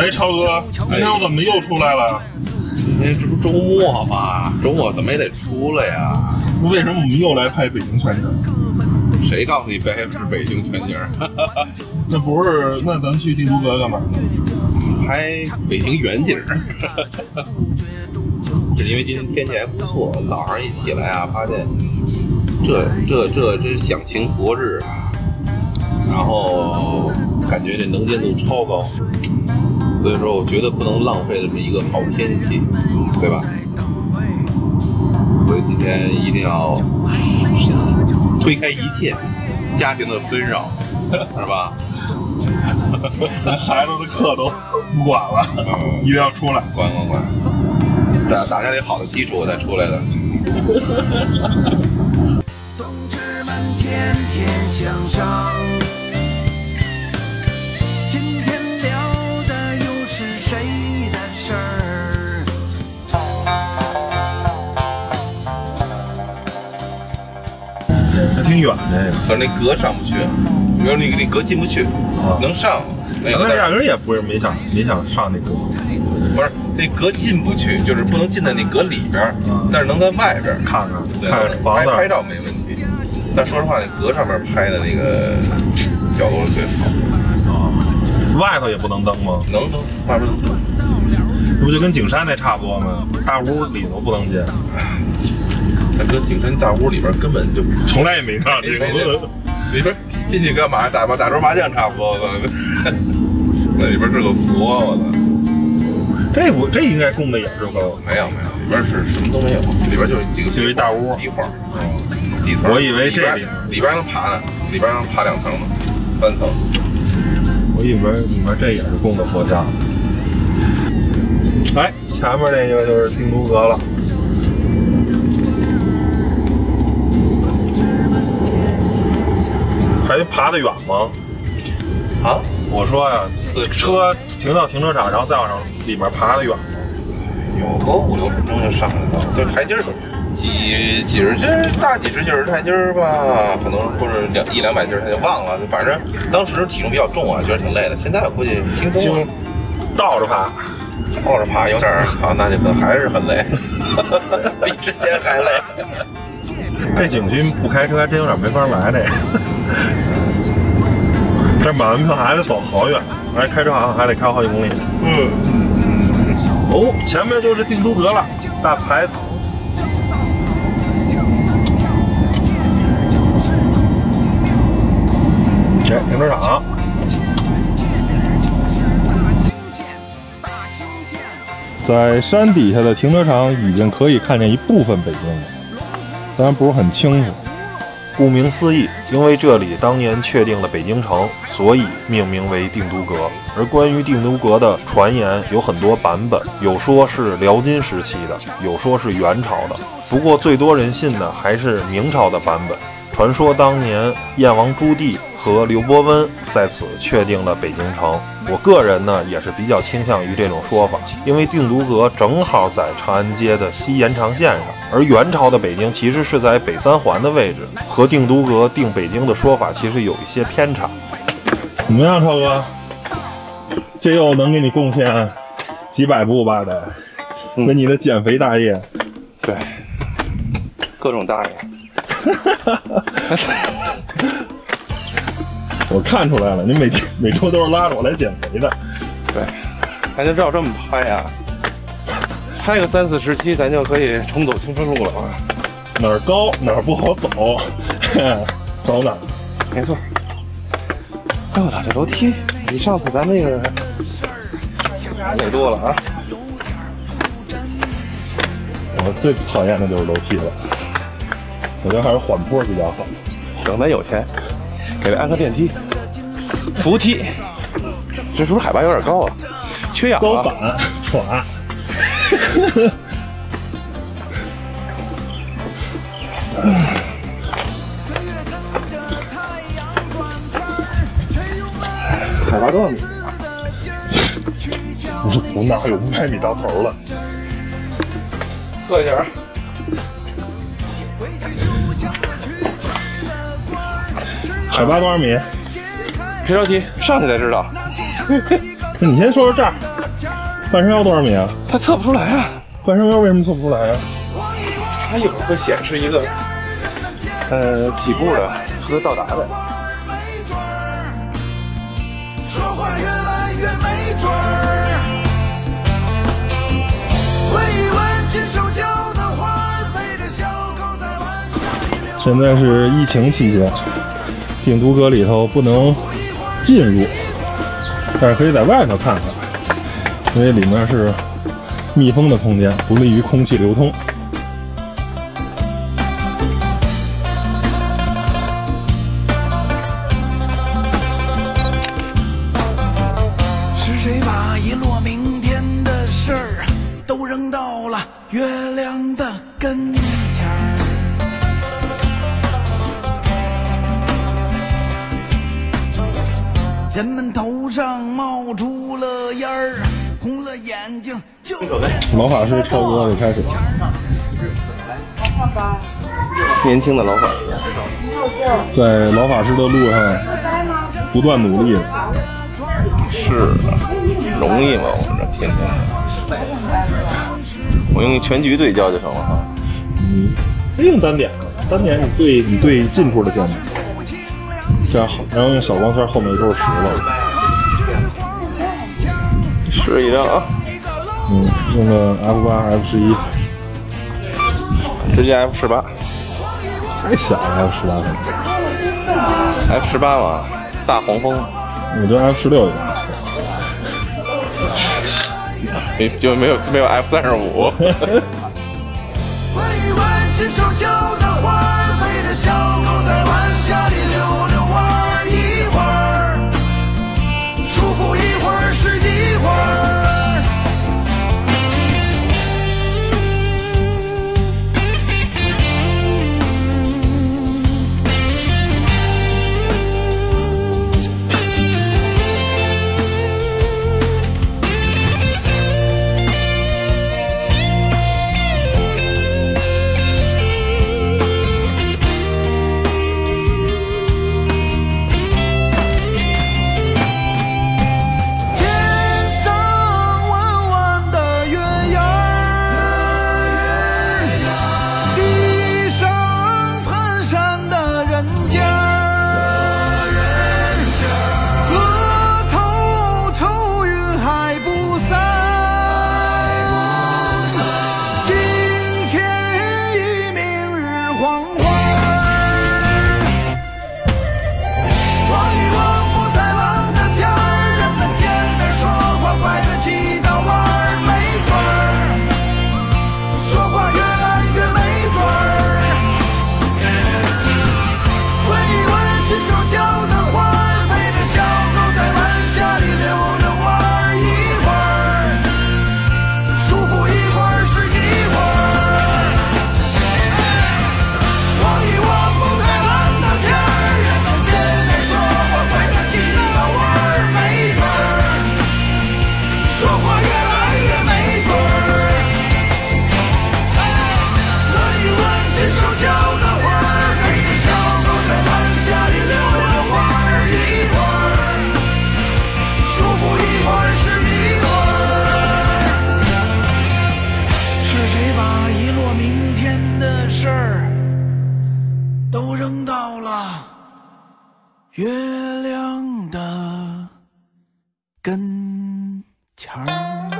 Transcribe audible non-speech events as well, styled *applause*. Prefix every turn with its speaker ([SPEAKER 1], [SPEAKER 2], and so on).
[SPEAKER 1] 哎，超哥，今天我怎么又出来了？
[SPEAKER 2] 今天这不周末吗？周末怎么也得出来呀？
[SPEAKER 1] 为什么我们又来拍北京全景？
[SPEAKER 2] 谁告诉你拍的是北京全景？*laughs*
[SPEAKER 1] 那不是，那咱去定都阁干嘛？
[SPEAKER 2] 拍北京远景。*laughs* 是因为今天天气还不错，早上一起来啊，发现这这这真是享晴博日啊，然后感觉这能见度超高，所以说我觉得不能浪费这么一个好天气，对吧？所以今天一定要推开一切家庭的纷扰，是吧？*laughs*
[SPEAKER 1] 孩子的课都不管了，一定要出来，
[SPEAKER 2] 管管管。打打下这好的基础，我再出来的。*laughs*
[SPEAKER 3] 同志们，天天向上。
[SPEAKER 1] 挺远的。
[SPEAKER 2] 可是那格上不去，比如那个那格进不去，能上那个，
[SPEAKER 1] 咱们压根儿也不是没想没想上那个，
[SPEAKER 2] 不是那格进不去，就是不能进在那格里边儿，但是能在外边
[SPEAKER 1] 看看
[SPEAKER 2] 对
[SPEAKER 1] 看看房子，
[SPEAKER 2] 拍拍照没问题。但说实话，那格上面拍的那个角度是最好，
[SPEAKER 1] 啊，外头也不能登吗？
[SPEAKER 2] 能登外边能登。
[SPEAKER 1] 这不就跟景山那差不多吗？大屋里头不能进，
[SPEAKER 2] 那搁景山大屋里边根本就
[SPEAKER 1] 从来也没上这
[SPEAKER 2] 没没
[SPEAKER 1] 个。
[SPEAKER 2] 里边进去干嘛？打麻打桌麻将差不多吧。*laughs* 那里边是个佛，我操！
[SPEAKER 1] 这不这应该供的也是佛，
[SPEAKER 2] 没有没有，里边是什么都没有，里边就是几个
[SPEAKER 1] 就一大屋
[SPEAKER 2] 壁画，几层。
[SPEAKER 1] 我以为这
[SPEAKER 2] 里边
[SPEAKER 1] 里
[SPEAKER 2] 里边能爬呢，里边能爬两层呢，三层。
[SPEAKER 1] 我以为里面这也是供的佛像。哎，前面那个就是定都阁了。爬得远吗？
[SPEAKER 2] 啊？
[SPEAKER 1] 我说呀，
[SPEAKER 2] 对
[SPEAKER 1] 车停到停车场，然后再往上里面爬得远吗？
[SPEAKER 2] 有个五六分钟就上来了，就台阶儿几几十斤儿大几十斤儿台阶儿吧，可能或者两一两百斤儿，他就忘了。反正当时体重比较重啊，觉得挺累的。现在我估计轻松了，
[SPEAKER 1] 倒着爬，
[SPEAKER 2] 倒着爬有点儿啊，那就可能还是很累，*laughs* 比之前还累。
[SPEAKER 1] 这景区不开车还真有点没法来这个。这买完票还得走好远，而且开车好像还得开好几公里。
[SPEAKER 2] 嗯，
[SPEAKER 1] 哦，前面就是定都阁了，大牌子。哎，停车场。在山底下的停车场已经可以看见一部分北京了，当然不是很清楚。顾名思义，因为这里当年确定了北京城，所以命名为定都阁。而关于定都阁的传言有很多版本，有说是辽金时期的，有说是元朝的。不过最多人信的还是明朝的版本。传说当年燕王朱棣和刘伯温在此确定了北京城。我个人呢也是比较倾向于这种说法，因为定都阁正好在长安街的西延长线上，而元朝的北京其实是在北三环的位置，和定都阁定北京的说法其实有一些偏差。怎么样，超哥？这又能给你贡献几百步吧？得，为你的减肥大业。
[SPEAKER 2] 对，各种大爷。*laughs*
[SPEAKER 1] 我看出来了，你每天每周都是拉着我来减肥的。
[SPEAKER 2] 对，咱就照这么拍呀、拍个三四十期，咱就可以重走青春路了啊！
[SPEAKER 1] 哪儿高哪儿不好走，走哪儿？
[SPEAKER 2] 没错。哎我操，这楼梯比上次咱那个美多了啊！
[SPEAKER 1] 我最讨厌的就是楼梯了，我觉得还是缓坡比较好。
[SPEAKER 2] 等咱有钱，给他安个电梯、扶梯。这是不是海拔有点高啊？缺氧啊！
[SPEAKER 1] 高反喘，
[SPEAKER 2] 海拔多少米？*laughs*
[SPEAKER 1] 我哪有五百米到头了？
[SPEAKER 2] 测一下
[SPEAKER 1] 海拔多少米？
[SPEAKER 2] 别着急，上去才知道。*laughs*
[SPEAKER 1] 你先说说这儿，半山腰多少米啊？
[SPEAKER 3] 它测不出来啊，
[SPEAKER 1] 半山腰为什么测不出来啊？
[SPEAKER 3] 它一会儿会显示一个呃起步的和到达的。
[SPEAKER 4] 没准儿，说话越来越没准儿。闻一闻亲手浇的花儿，陪着小狗在晚霞里溜
[SPEAKER 1] 现在是疫情期间，病毒阁里头不能进入，但是可以在外头看看，因为里面是密封的空间，不利于空气流通。
[SPEAKER 4] 是谁把一落明天的事儿都扔到了月人们头上冒出了烟儿，红了眼睛，就
[SPEAKER 1] 老法师超哥就开始，
[SPEAKER 3] 年轻的老法师，
[SPEAKER 1] 在老法师的路上不断努力。
[SPEAKER 3] 是啊，容易吗？我们这天天，我用全局对焦就成了哈。
[SPEAKER 1] 嗯，不用单点了，单点你对你对近处的镜头，这样好，然后用小光圈后面就是十了。
[SPEAKER 3] 试一辆啊，
[SPEAKER 1] 嗯，用的 F 八 F 十一，
[SPEAKER 3] 直接 F 十八
[SPEAKER 1] 太小了 F 十八可能
[SPEAKER 3] ，，F 十八嘛，大黄蜂，
[SPEAKER 1] 我觉得 F 十六也不错。
[SPEAKER 3] 没就没有没有 F 三十五。*laughs* *laughs* *laughs*
[SPEAKER 4] 天的事儿都扔到了月亮的跟前儿？